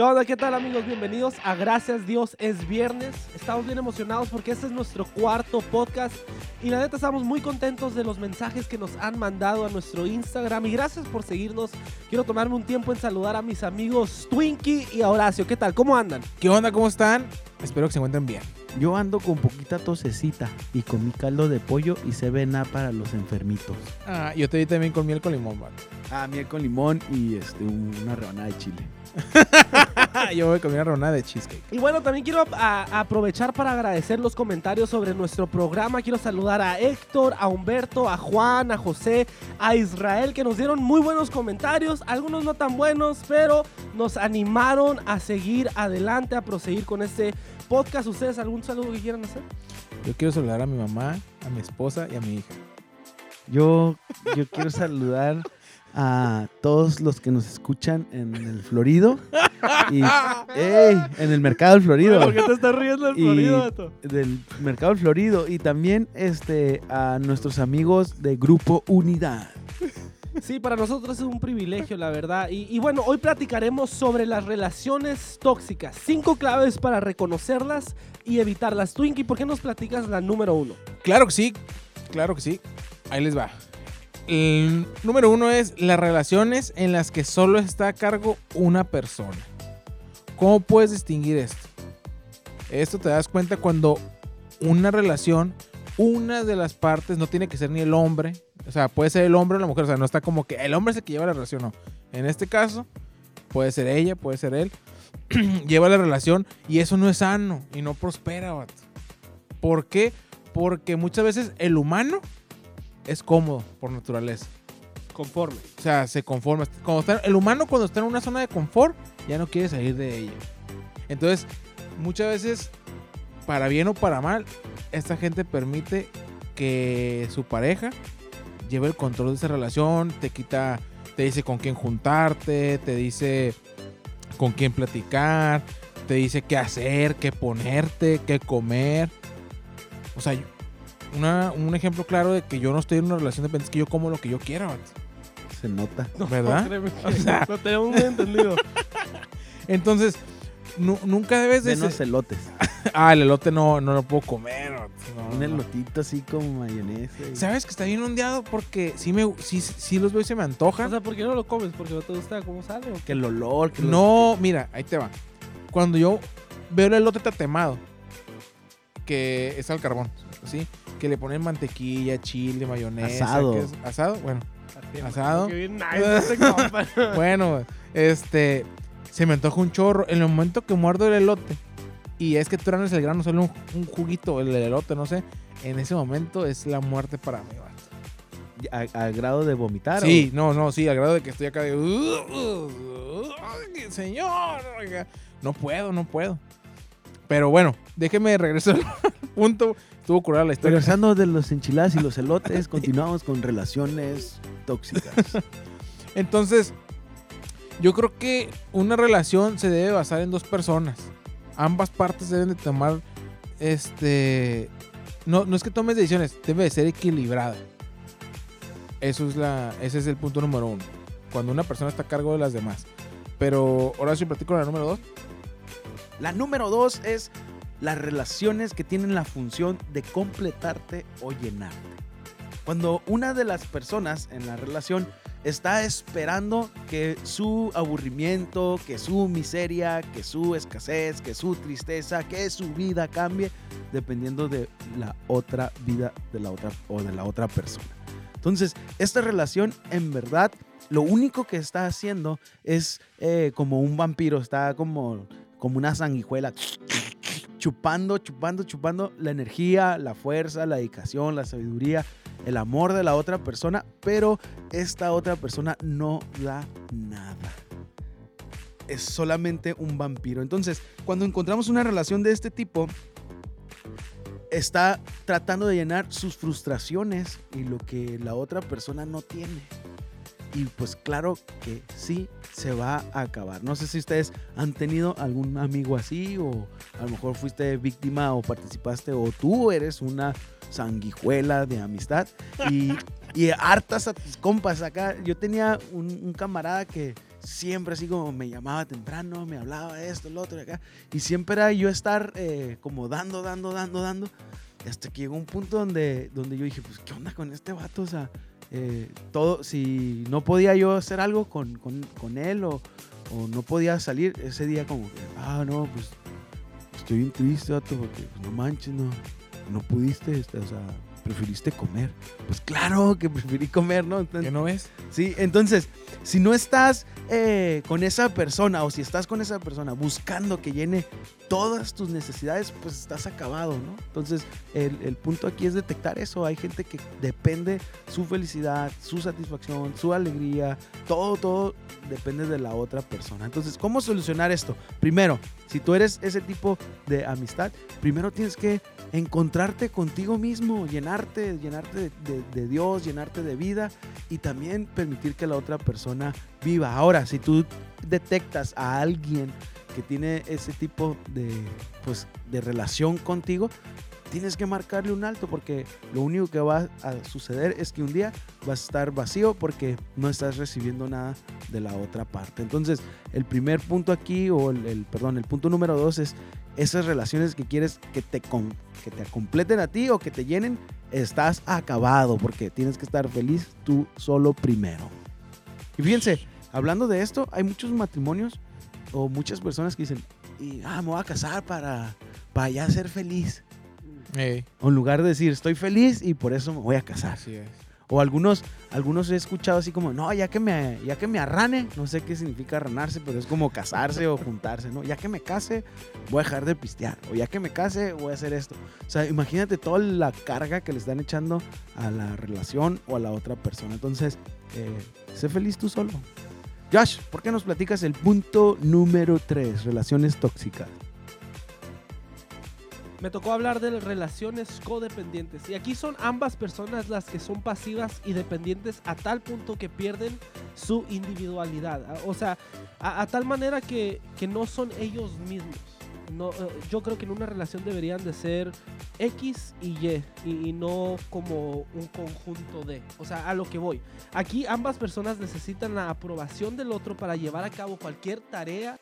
¿Qué onda? ¿Qué tal amigos? Bienvenidos a Gracias Dios es viernes. Estamos bien emocionados porque este es nuestro cuarto podcast y la neta estamos muy contentos de los mensajes que nos han mandado a nuestro Instagram y gracias por seguirnos. Quiero tomarme un tiempo en saludar a mis amigos Twinkie y a Horacio. ¿Qué tal? ¿Cómo andan? ¿Qué onda? ¿Cómo están? Espero que se encuentren bien. Yo ando con poquita tosecita y comí caldo de pollo y se ven para los enfermitos. Ah, yo te di también con miel con limón, vato. Ah, miel con limón y este una rebanada de chile. yo voy a comer una rebanada de cheesecake. Y bueno, también quiero a- a aprovechar para agradecer los comentarios sobre nuestro programa. Quiero saludar a Héctor, a Humberto, a Juan, a José, a Israel, que nos dieron muy buenos comentarios. Algunos no tan buenos, pero nos animaron a seguir adelante, a proseguir con este podcast. ¿Ustedes algún saludo que quieran hacer? Yo quiero saludar a mi mamá, a mi esposa y a mi hija. Yo, yo quiero saludar a todos los que nos escuchan en el Florido y ¡ey! en el mercado del Florido. te estás riendo del Florido, del mercado del Florido y también este a nuestros amigos de Grupo Unidad. Sí, para nosotros es un privilegio, la verdad. Y, y bueno, hoy platicaremos sobre las relaciones tóxicas. Cinco claves para reconocerlas y evitarlas. Twinkie, ¿por qué nos platicas la número uno? Claro que sí, claro que sí. Ahí les va. El número uno es las relaciones en las que solo está a cargo una persona. ¿Cómo puedes distinguir esto? Esto te das cuenta cuando una relación, una de las partes, no tiene que ser ni el hombre, o sea, puede ser el hombre o la mujer, o sea, no está como que el hombre es el que lleva la relación, no. En este caso, puede ser ella, puede ser él, lleva la relación y eso no es sano y no prospera. ¿Por qué? Porque muchas veces el humano es cómodo por naturaleza. Conforme. O sea, se conforma. Cuando está- el humano cuando está en una zona de confort ya no quiere salir de ella. Entonces, muchas veces, para bien o para mal, esta gente permite que su pareja lleve el control de esa relación, te quita, te dice con quién juntarte, te dice con quién platicar, te dice qué hacer, qué ponerte, qué comer. O sea, una- un ejemplo claro de que yo no estoy en una relación dependiente es que yo como lo que yo quiera, vato. Se nota. ¿verdad? O sea- lo tenemos muy entendido. Entonces, nu- nunca debes de... Denos ser- elotes. Ah, el elote no, no lo puedo comer. No, Un no. elotito así como mayonesa. y- ¿Sabes que está bien ondeado? Porque sí, me, sí, sí los veo y se me O antojan. sea, ¿por qué no lo comes? ¿Porque no te gusta cómo sale? o qué? Que el olor. Que los- No, mira, ahí te va. Cuando yo veo el elote tatemado, que es al carbón, ¿sí? Que le ponen mantequilla, chile, mayonesa. Asado. que es- asado, bueno. Asado. qué bien nice este. Bueno, este, se me antoja un chorro. En el momento que muerdo el elote, y es que tú eres el grano, solo un, un juguito, el elote, no sé. En ese momento es la muerte para mí, vato. a, a grado de vomitar. Sí, no, no, sí, al grado de que estoy acá de. "Uh, uh, uh, ay, señor, oiga". no puedo, no puedo. Pero bueno, déjeme regresar al punto. Estuvo curada la historia. Regresando de los enchiladas y los elotes, continuamos con relaciones tóxicas. Entonces, yo creo que una relación se debe basar en dos personas. Ambas partes deben de tomar, este, no, no es que tomes decisiones, debe de ser equilibrada. Eso es la, ese es el punto número uno. Cuando una persona está a cargo de las demás. Pero, Horacio, platico la número dos. La número dos es las relaciones que tienen la función de completarte o llenarte. Cuando una de las personas en la relación está esperando que su aburrimiento, que su miseria, que su escasez, que su tristeza, que su vida cambie dependiendo de la otra vida de la otra o de la otra persona. Entonces, esta relación en verdad lo único que está haciendo es eh, como un vampiro, está como, como una sanguijuela chupando, chupando, chupando la energía, la fuerza, la dedicación, la sabiduría, el amor de la otra persona, pero esta otra persona no da nada. Es solamente un vampiro. Entonces, cuando encontramos una relación de este tipo, está tratando de llenar sus frustraciones y lo que la otra persona no tiene. Y pues claro que sí se va a acabar. No sé si ustedes han tenido algún amigo así o a lo mejor fuiste víctima o participaste o tú eres una sanguijuela de amistad y, y hartas a tus compas acá. Yo tenía un, un camarada que siempre así como me llamaba temprano, me hablaba esto, lo otro y acá. Y siempre era yo estar eh, como dando, dando, dando, dando. Hasta que llegó un punto donde, donde yo dije, pues, ¿qué onda con este vato? O sea, eh, todo, si no podía yo hacer algo con, con, con él o, o, no podía salir ese día como que, ah, no, pues estoy bien triste, vato, porque no manches, no, no pudiste, este, o sea, preferiste comer. Pues claro que preferí comer, ¿no? Entonces, ¿Qué no ves? Sí, entonces, si no estás eh, con esa persona o si estás con esa persona buscando que llene todas tus necesidades, pues estás acabado, ¿no? Entonces, el, el, punto aquí es detectar eso. Hay gente que depende su felicidad, su satisfacción, su alegría, todo, todo depende de la otra persona. Entonces, ¿cómo solucionar esto? Primero, si tú eres ese tipo de amistad, primero tienes que encontrarte contigo mismo, llenarte, llenarte de, Dios, llenarte de vida y también permitir que la otra persona viva. Ahora, si tú detectas a alguien que tiene ese tipo de, pues, de relación contigo, tienes que marcarle un alto porque lo único que va a suceder es que un día vas a estar vacío porque no estás recibiendo nada de la otra parte. Entonces, el primer punto aquí, o el, el perdón, el punto número dos es esas relaciones que quieres que te, que te completen a ti o que te llenen, estás acabado porque tienes que estar feliz tú solo primero. Y fíjense, hablando de esto, hay muchos matrimonios o muchas personas que dicen, y, ah, me voy a casar para, para ya ser feliz. Hey. En lugar de decir, estoy feliz y por eso me voy a casar. Así es. O algunos, algunos he escuchado así como, no, ya que me, ya que me arrane, no sé qué significa arranarse, pero es como casarse o juntarse, ¿no? Ya que me case, voy a dejar de pistear. O ya que me case, voy a hacer esto. O sea, imagínate toda la carga que le están echando a la relación o a la otra persona. Entonces, eh, sé feliz tú solo. Josh, ¿por qué nos platicas el punto número 3, relaciones tóxicas? Me tocó hablar de relaciones codependientes. Y aquí son ambas personas las que son pasivas y dependientes a tal punto que pierden su individualidad. O sea, a, tal manera que, que, no son ellos mismos. No, yo creo que en una relación deberían de ser X y Y, y y, no como un conjunto de. O sea, a lo que voy. Aquí ambas personas necesitan la aprobación del otro para llevar a cabo cualquier tarea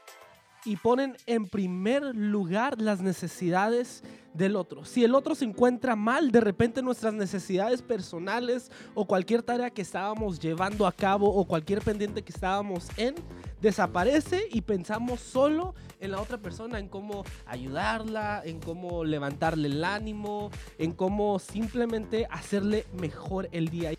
y ponen en primer lugar las necesidades del otro. Si el otro se encuentra mal, de repente nuestras necesidades personales o cualquier tarea que estábamos llevando a cabo o cualquier pendiente que estábamos en, desaparece y pensamos solo en la otra persona, en cómo ayudarla, en cómo levantarle el ánimo, en cómo simplemente hacerle mejor el día.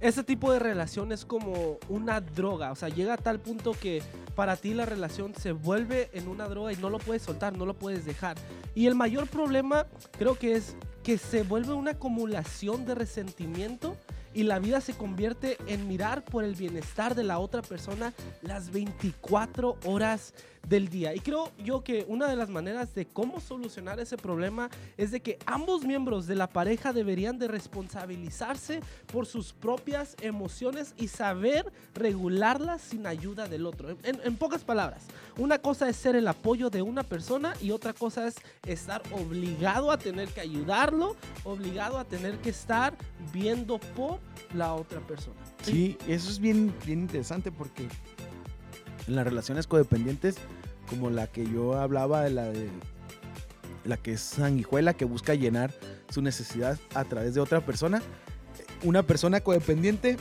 Ese tipo de relación es como una droga, o sea, llega a tal punto que para ti la relación se vuelve en una droga y no lo puedes soltar, no lo puedes dejar. Y el mayor problema creo que es que se vuelve una acumulación de resentimiento y la vida se convierte en mirar por el bienestar de la otra persona las 24 horas del día. Y creo yo que una de las maneras de cómo solucionar ese problema es de que ambos miembros de la pareja deberían de responsabilizarse por sus propias emociones y saber regularlas sin ayuda del otro. En, en pocas palabras, una cosa es ser el apoyo de una persona y otra cosa es estar obligado a tener que ayudarlo, obligado a tener que estar viendo por la otra persona. Sí, eso es bien, bien interesante porque en las relaciones codependientes, como la que yo hablaba de la de la que es sanguijuela, que busca llenar su necesidad a través de otra persona, una persona codependiente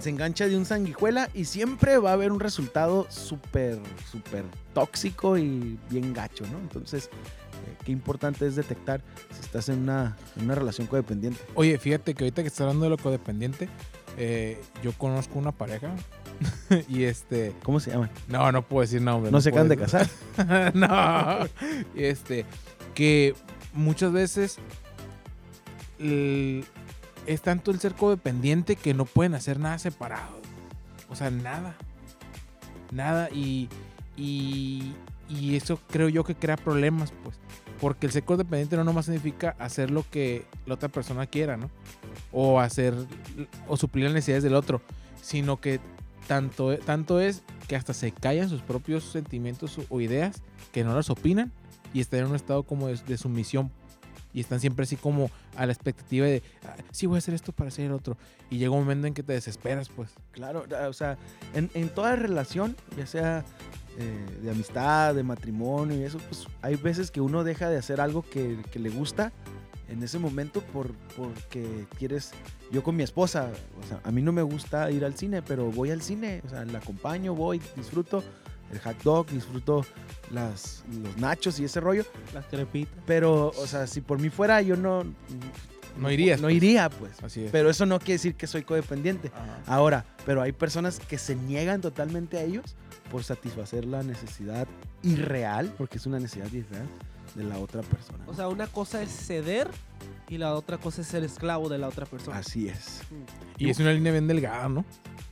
se engancha de un sanguijuela y siempre va a haber un resultado súper, súper tóxico y bien gacho, ¿no? Entonces, qué importante es detectar si estás en una, en una relación codependiente. Oye, fíjate que ahorita que estás hablando de lo codependiente, eh, yo conozco una pareja y este. ¿Cómo se llaman? No, no puedo decir nombre. ¿No, no se acaban de casar? no. Este. Que muchas veces. El, es tanto el ser codependiente que no pueden hacer nada separado. O sea, nada. Nada. Y. Y. Y eso creo yo que crea problemas, pues. Porque el ser codependiente no nomás significa hacer lo que la otra persona quiera, ¿no? O hacer o suplir las necesidades del otro, sino que tanto, tanto es que hasta se callan sus propios sentimientos o ideas, que no las opinan y están en un estado como de, de sumisión y están siempre así como a la expectativa de, "Ah, sí voy a hacer esto para hacer el otro. Y llega un momento en que te desesperas, pues. Claro, o sea, en, en toda relación, ya sea eh, de amistad, de matrimonio y eso, pues hay veces que uno deja de hacer algo que, que le gusta en ese momento por, porque quieres, yo con mi esposa, o sea, a mí no me gusta ir al cine, pero voy al cine, o sea, la acompaño, voy, disfruto el hot dog, disfruto las, los nachos y ese rollo, Las crepitas. pero, o sea, si por mí fuera, yo no... No irías, No pues. iría, pues. Así es. Pero eso no quiere decir que soy codependiente. Ajá. Ahora, pero hay personas que se niegan totalmente a ellos por satisfacer la necesidad irreal, porque es una necesidad irreal de la otra persona. O sea, una cosa es ceder y la otra cosa es ser esclavo de la otra persona. así es. Y es una línea bien delgada, ¿no?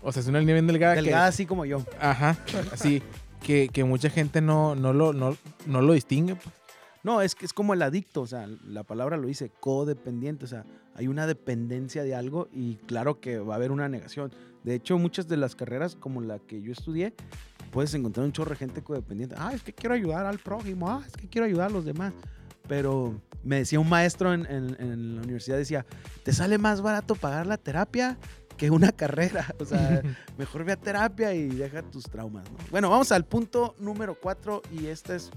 O sea, es una línea bien delgada. que- Delgada así como yo. Ajá, así. Que, que mucha gente no, no, lo, no, no lo distingue. pues. No, es que es como el adicto, o sea, la palabra lo dice, codependiente, o sea, hay una dependencia de algo y claro que va a haber una negación. De hecho, muchas de las carreras como la que yo estudié, puedes encontrar un chorro de gente codependiente. Ah, es que quiero ayudar al prójimo, ah, es que quiero ayudar a los demás. Pero me decía un maestro en, en- en la universidad, decía, te sale más barato pagar la terapia que una carrera. O sea, mejor ve a terapia y deja tus traumas. ¿no? Bueno, vamos al punto número cuatro y esta es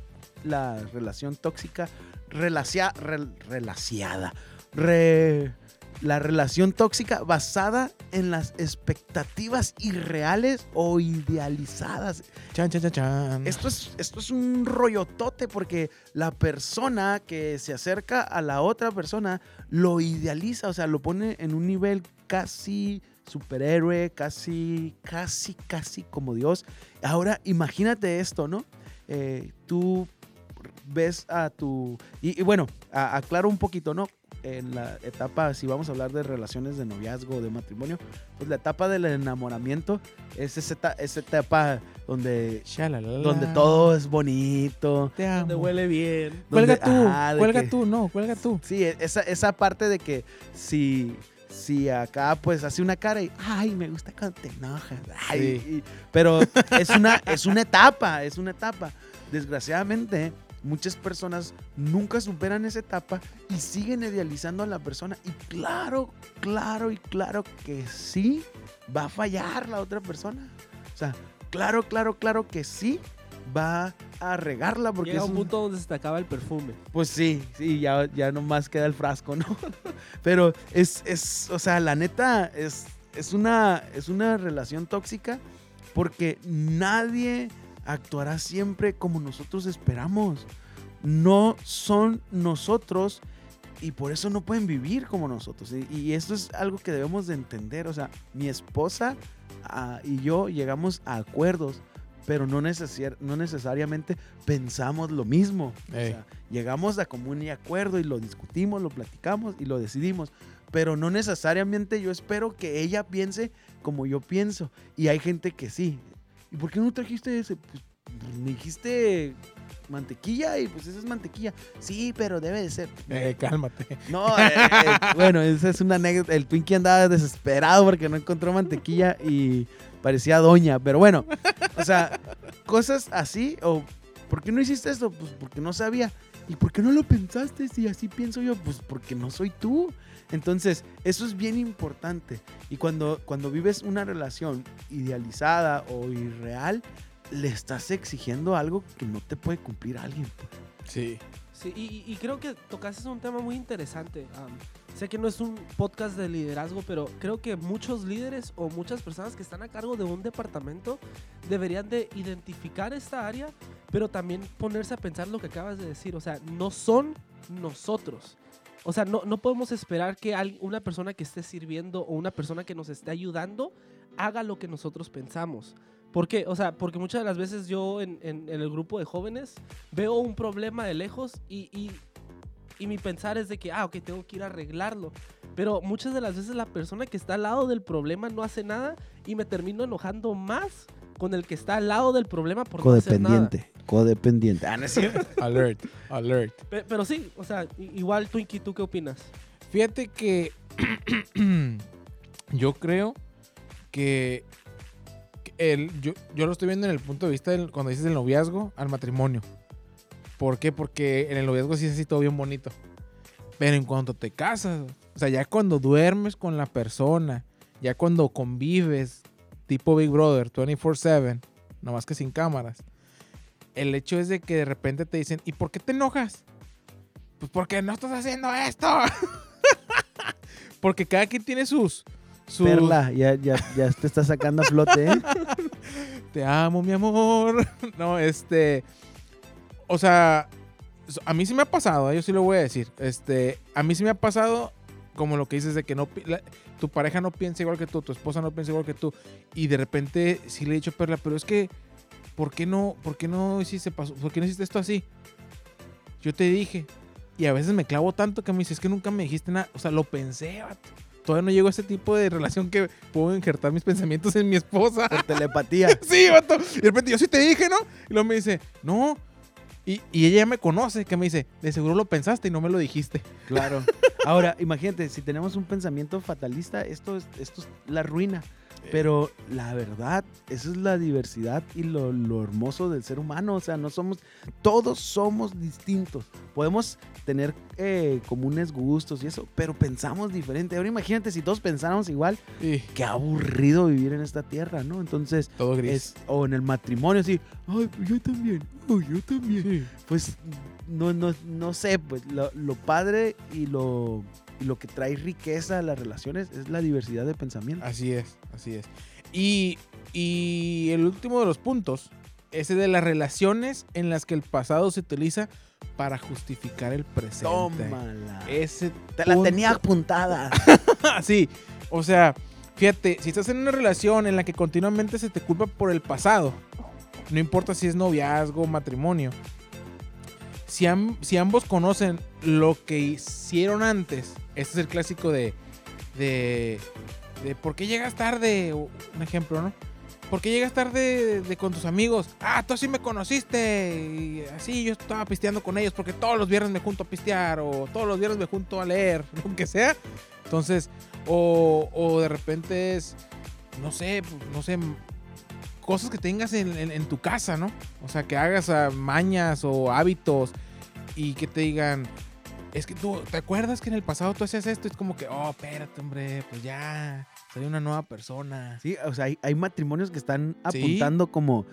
la relación tóxica relacia, rel- relaciada. Re- la relación tóxica basada en las expectativas irreales o idealizadas. Chan, chan, chan, chan. Esto es, esto es un rollotote porque la persona que se acerca a la otra persona lo idealiza, o sea, lo pone en un nivel casi superhéroe, casi, casi, casi como Dios. Ahora, imagínate esto, ¿no? Eh, tú ves a tu... Y, y bueno, a- aclaro un poquito, ¿no? En la etapa, si vamos a hablar de relaciones de noviazgo, de matrimonio, pues la etapa del enamoramiento es esa, eta- esa etapa donde, Shalalala. donde todo es bonito. Te amo. Donde huele bien. Cuelga donde- tú, cuelga que- tú, no, cuelga tú. Sí, e, esa, esa parte de que si, si acá pues hace una cara y, ay, me gusta cuando te enojas. ay", Sí. y- pero es una, es una etapa, es una etapa. Desgraciadamente, muchas personas nunca superan esa etapa y siguen idealizando a la persona. Y claro, claro y claro que sí, va a fallar la otra persona. O sea, claro, claro, claro que sí, va a regarla porque Llega es un un- punto donde se te acaba el perfume. pues sí, sí, ya, ya nomás queda el frasco, ¿no? Pero es, es, o sea, la neta, es, es, una, es una relación tóxica porque nadie actuará siempre como nosotros esperamos. No son nosotros y por eso no pueden vivir como nosotros. Y, y eso es algo que debemos de entender. O sea, mi esposa ah, y yo llegamos a acuerdos, pero no, necesar- no necesariamente pensamos lo mismo. O sea, llegamos a común y acuerdo y lo discutimos, lo platicamos y lo decidimos. Pero no necesariamente yo espero que ella piense como yo pienso. Y hay gente que sí. ¿Y por qué no trajiste ese? Pues me dijiste mantequilla y pues esa es mantequilla. Sí, pero debe de ser. Eh, cálmate. No, eh, eh, bueno, esa es una anécdota. El Twinkie andaba desesperado porque no encontró mantequilla y parecía doña. Pero bueno, o sea, cosas así. O, ¿por qué no hiciste esto? Pues porque no sabía. ¿Y por qué no lo pensaste? Si así pienso yo, pues porque no soy tú. Entonces, eso es bien importante. Y cuando, cuando vives una relación idealizada o irreal, le estás exigiendo algo que no te puede cumplir alguien. Sí. Sí, y, y creo que tocaste un tema muy interesante. Sé que no es un podcast de liderazgo, pero creo que muchos líderes o muchas personas que están a cargo de un departamento deberían de identificar esta área, pero también ponerse a pensar lo que acabas de decir. O sea, no son nosotros. O sea, no, no podemos esperar que una persona que esté sirviendo o una persona que nos esté ayudando haga lo que nosotros pensamos. ¿Por qué? O sea, porque muchas de las veces yo en, en- en el grupo de jóvenes veo un problema de lejos y, y, y mi pensar es de que, ah, ok, tengo que ir a arreglarlo. Pero muchas de las veces la persona que está al lado del problema no hace nada y me termino enojando más con el que está al lado del problema por no hacer nada. codependiente. Ah, no es cierto. Alert, alert. Pe- Pero sí, o sea, i- igual Twinkie, ¿tú qué opinas? Fíjate que yo creo que el, yo, yo lo estoy viendo en el punto de vista del, cuando dices del noviazgo al matrimonio. ¿Por qué? Porque en el noviazgo sí es así todo bien bonito. Pero en cuanto te casas, o sea, ya cuando duermes con la persona, ya cuando convives, tipo Big Brother, 24/7, nomás que sin cámaras, el hecho es de que de repente te dicen, ¿y por qué te enojas? Pues porque no estás haciendo esto. porque cada quien tiene sus... sus Perla, ya, ya, ya te está sacando a flote, ¿eh? Te amo, mi amor. No, este. O sea, a mí sí me ha pasado, ¿eh? yo sí lo voy a decir. Este, a mí sí me ha pasado, como lo que dices, de que no la- tu pareja no piensa igual que tú, tu esposa no piensa igual que tú. Y de repente sí le he dicho, Perla, pero es que, ¿por qué no, por qué no hiciste, paso- por qué no hiciste esto así? Yo te dije. Y a veces me clavo tanto que me dices, es que nunca me dijiste nada. O sea, lo pensé, vato. Todavía no llego a ese tipo de relación que puedo injertar mis pensamientos en mi esposa. Por telepatía. Sí, vato. Y de repente yo sí te dije, ¿no? Y luego me dice, no. Y, y ella ya me conoce, que me dice, de seguro lo pensaste y no me lo dijiste. Claro. Ahora, imagínate, si tenemos un pensamiento fatalista, esto es, esto es la ruina. Pero la verdad, esa es la diversidad y lo, lo hermoso del ser humano. O sea, no somos, todos somos distintos. Podemos tener eh, comunes gustos y eso, pero pensamos diferente. Ahora imagínate si todos pensáramos igual, qué aburrido vivir en esta tierra, ¿no? Entonces, todo gris. es, o en el matrimonio, así, ay, pues yo también, ay, yo también Sí. pues no, no, no sé, pues lo, lo padre y lo, lo que trae riqueza a las relaciones es la diversidad de pensamiento. Así es, así es. Y, y el último de los puntos, ese de las relaciones en las que el pasado se utiliza para justificar el presente. Tómala. Ese Te la tenía apuntada. sí, o sea, fíjate, si estás en una relación en la que continuamente se te culpa por el pasado, no importa si es noviazgo o matrimonio, si, am- si ambos conocen lo que hicieron antes, este es el clásico de, de, de ¿por qué llegas tarde? Un ejemplo, ¿no? ¿Por qué llegas tarde de, con tus amigos? Ah, tú así me conociste. Y así yo estaba pisteando con ellos porque todos los viernes me junto a pistear o todos los viernes me junto a leer, lo que sea. Entonces, o, o de repente es, no sé, no sé, cosas que tengas en, en- en tu casa, ¿no? O sea, que hagas mañas o hábitos y que te digan, es que tú, ¿te acuerdas que en el pasado tú hacías esto? Es como que, oh, espérate, hombre, pues ya, soy una nueva persona. Sí, o sea, hay, hay matrimonios que están Sí. apuntando como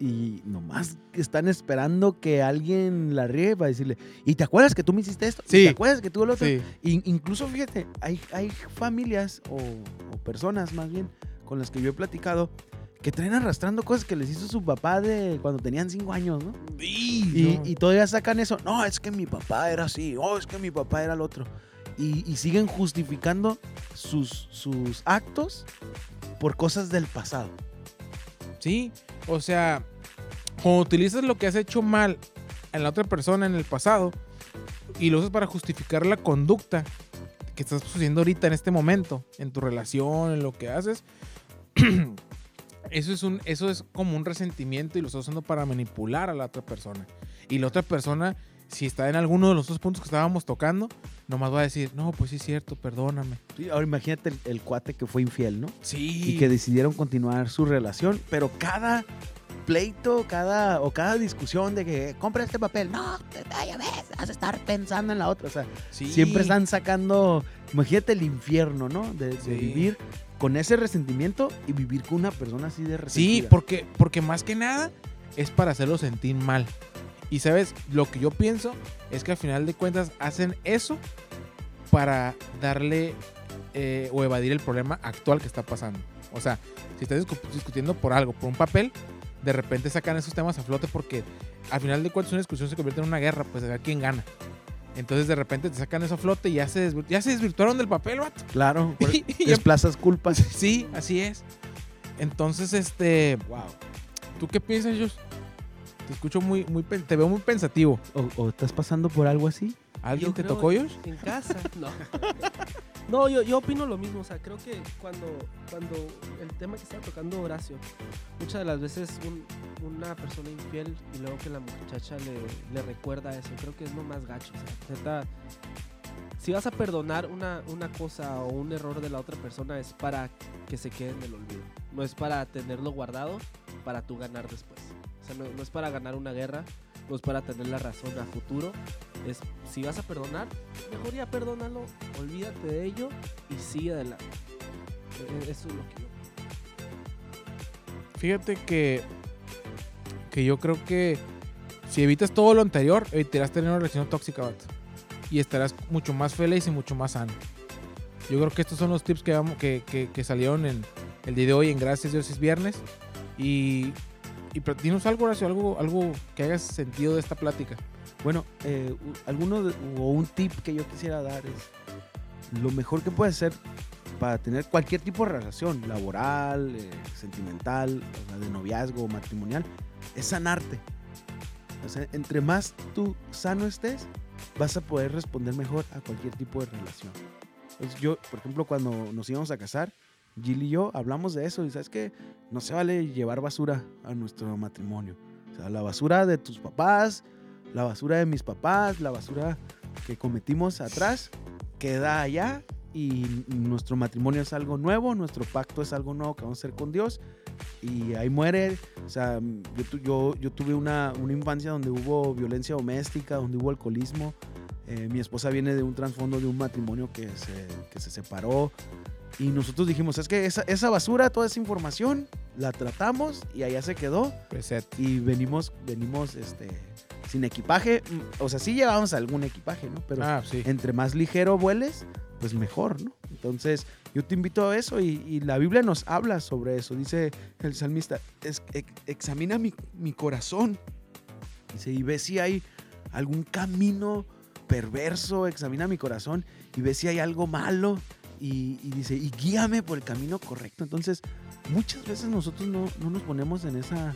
y nomás están esperando que alguien la riegue para decirle, ¿y te acuerdas que tú me hiciste esto? ¿Y Sí. ¿Te acuerdas que tú lo otro? Sí, In- incluso, fíjate, hay, hay familias o, o personas más bien con las que yo he platicado que traen arrastrando cosas que les hizo su papá de cuando tenían cinco años, ¿no? Y, y todavía sacan eso. No, es que mi papá era así. Oh, es que mi papá era el otro. Y, y siguen justificando sus, sus actos por cosas del pasado. Sí, o sea, cuando utilizas lo que has hecho mal en la otra persona en el pasado y lo usas para justificar la conducta que estás sucediendo ahorita en este momento, en tu relación, en lo que haces, eso es, un, eso es como un resentimiento y lo estás usando para manipular a la otra persona. Y la otra persona, si está en alguno de los dos puntos que estábamos tocando, nomás va a decir, no, pues sí es cierto, perdóname. Sí, ahora imagínate el, el cuate que fue infiel, ¿no? Sí. Y que decidieron continuar su relación, pero cada pleito, cada o cada discusión de que compra este papel, no, ya ves, vas a estar pensando en la otra, o sea, Sí. siempre están sacando, imagínate el infierno, ¿no? De, de vivir con ese resentimiento y vivir con una persona así de resentida. Sí, porque, porque más que nada es para hacerlo sentir mal. Y sabes, lo que yo pienso es que al final de cuentas hacen eso para darle eh, o evadir el problema actual que está pasando. O sea, si estás discu- discutiendo por algo, por un papel, de repente sacan esos temas a flote porque al final de cuentas una discusión se convierte en una guerra, pues a ver quién gana. Entonces de repente te sacan eso a flote y ya se, ya se desvirtuaron del papel, vato. Claro, desplazas culpas. Sí, así es. Entonces, este, wow. ¿Tú qué piensas, Josh? Te escucho muy, muy, te veo muy pensativo. ¿O, o estás pasando por algo así? ¿Alguien Yo te creo tocó, Josh? En casa, no. No, yo, yo opino lo mismo. O sea, creo que cuando, cuando el tema que estaba tocando Horacio, muchas de las veces un- una persona infiel y luego que la muchacha le, le recuerda eso, creo que es lo más gacho. O sea, si vas a perdonar una, una cosa o un error de la otra persona es para que se quede en el olvido. No es para tenerlo guardado para tú ganar después. O sea, no, no es para ganar una guerra, no es para tener la razón a futuro. Es si vas a perdonar, mejor ya perdónalo, olvídate de ello y sigue adelante. E- e- Eso es lo que yo. Fíjate que, que yo creo que si evitas todo lo anterior, evitarás tener una relación tóxica. Y estarás mucho más feliz y mucho más sano. Yo creo que estos son los tips que, que, que- que salieron en el día de hoy en Gracias Dios es viernes. Y, y pero dinos algo, Horacio, algo, algo que haga sentido de esta plática. Bueno, eh, alguno de- o un tip que yo quisiera dar es lo mejor que puedes hacer para tener cualquier tipo de relación, laboral, eh, sentimental, o sea, de noviazgo, matrimonial, es sanarte. O sea, entre más tú sano estés, vas a poder responder mejor a cualquier tipo de relación. Entonces, yo, por ejemplo, cuando nos íbamos a casar, Jill y yo hablamos de eso y sabes que no se vale llevar basura a nuestro matrimonio. O sea, la basura de tus papás, la basura de mis papás, la basura que cometimos atrás, queda allá y nuestro matrimonio es algo nuevo, nuestro pacto es algo nuevo que vamos a hacer con Dios y ahí muere. O sea, yo, yo, yo tuve una, una infancia donde hubo violencia doméstica, donde hubo alcoholismo. Eh, mi esposa viene de un trasfondo de un matrimonio que se, que se separó. Y nosotros dijimos, es que esa, esa basura, toda esa información, la tratamos y allá se quedó Reset. y venimos, venimos este, sin equipaje. O sea, sí llevábamos algún equipaje, ¿no? Pero Ah, sí. entre más ligero vueles, pues mejor, ¿no? Entonces, yo te invito a eso y, y la Biblia nos habla sobre eso. Dice el salmista, es, ex- examina mi, mi corazón. Dice, y ve si hay algún camino perverso, examina mi corazón y ve si hay algo malo. Y, y dice, y guíame por el camino correcto. Entonces, muchas veces nosotros no, no nos ponemos en esa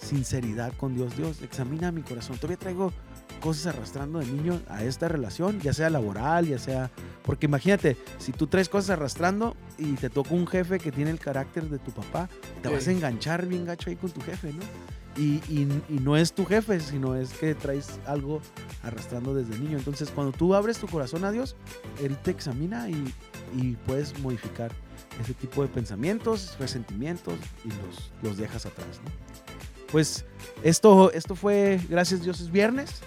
sinceridad con Dios. Dios, examina mi corazón. Todavía traigo cosas arrastrando de niño a esta relación, ya sea laboral, ya sea... Porque imagínate, si tú traes cosas arrastrando y te toca un jefe que tiene el carácter de tu papá, te vas a enganchar bien gacho ahí con tu jefe, ¿no? Y, y- y no es tu jefe, sino es que traes algo arrastrando desde niño. Entonces, cuando tú abres tu corazón a Dios, Él te examina y, y puedes modificar ese tipo de pensamientos, resentimientos y los, los dejas atrás, ¿no? Pues esto, esto fue Gracias Dios es viernes.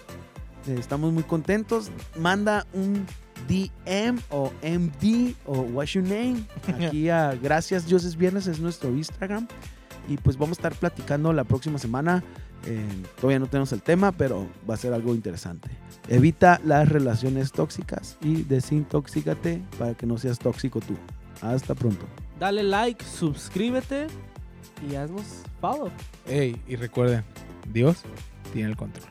Eh, Estamos muy contentos. Manda un DM o MD o What's Your Name aquí a Gracias Dios es viernes, es nuestro Instagram. Y pues vamos a estar platicando la próxima semana. Eh, todavía no tenemos el tema, pero va a ser algo interesante. Evita las relaciones tóxicas y desintoxícate para que no seas tóxico tú. Hasta pronto. Dale like, suscríbete y haznos follow. Ey, y recuerden, Dios tiene el control.